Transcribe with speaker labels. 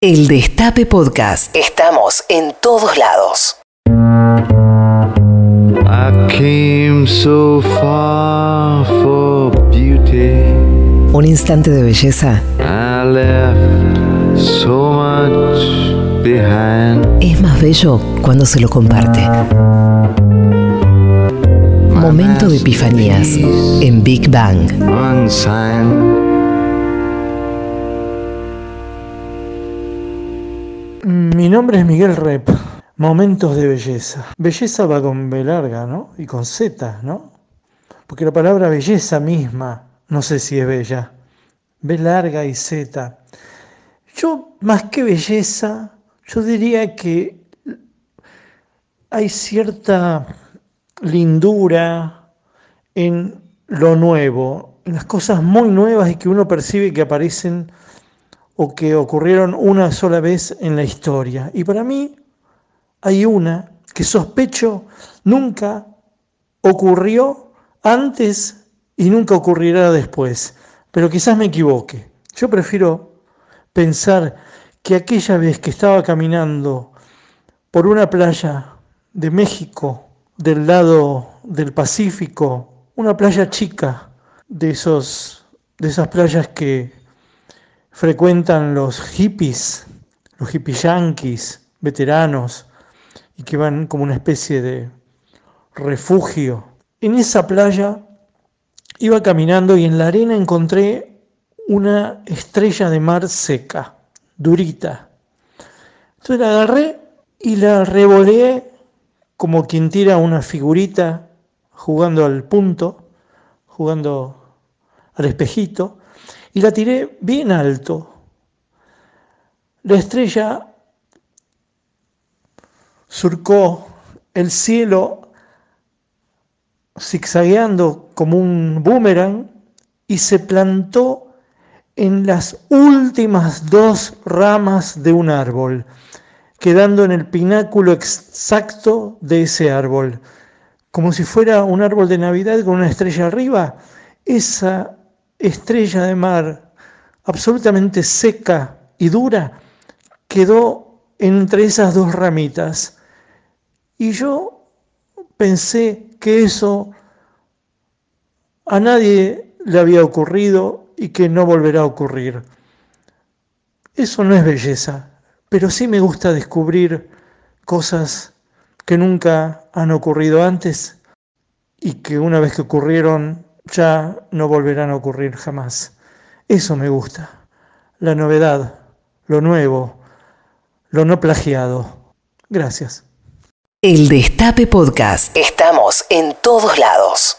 Speaker 1: El Destape Podcast. Estamos en todos lados.
Speaker 2: I came so far for beauty.
Speaker 1: Un instante de belleza
Speaker 2: I left so much behind.
Speaker 1: es más bello cuando se lo comparte. Momento de epifanías en Big Bang.
Speaker 3: Mi nombre es Miguel Rep. Momentos de belleza. Belleza va con B larga, ¿no? Y con Z, ¿no? Porque la palabra belleza misma, no sé si es bella. B larga y Z. Yo, más que belleza, yo diría que hay cierta lindura en lo nuevo, en las cosas muy nuevas y que uno percibe que aparecen o que ocurrieron una sola vez en la historia. Y para mí hay una que sospecho nunca ocurrió antes y nunca ocurrirá después. Pero quizás me equivoque. Yo prefiero pensar que aquella vez que estaba caminando por una playa de México, del lado del Pacífico, una playa chica, de, esos, de esas playas que frecuentan los hippies, los hippie yanquis, veteranos, y que van como una especie de refugio. En esa playa iba caminando y en la arena encontré una estrella de mar seca, durita. Entonces la agarré y la revoleé como quien tira una figurita jugando al punto, jugando al espejito, y la tiré bien alto. La estrella surcó el cielo zigzagueando como un boomerang y se plantó en las últimas dos ramas de un árbol, quedando en el pináculo exacto de ese árbol, como si fuera un árbol de Navidad con una estrella arriba. Esa estrella de mar absolutamente seca y dura quedó entre esas dos ramitas. Y yo pensé que eso a nadie le había ocurrido y que no volverá a ocurrir. Eso no es belleza, pero sí me gusta descubrir cosas que nunca han ocurrido antes y que una vez que ocurrieron ya no volverán a ocurrir jamás. Eso me gusta, la novedad, lo nuevo, lo no plagiado. Gracias.
Speaker 1: El Destape Podcast. Estamos en todos lados.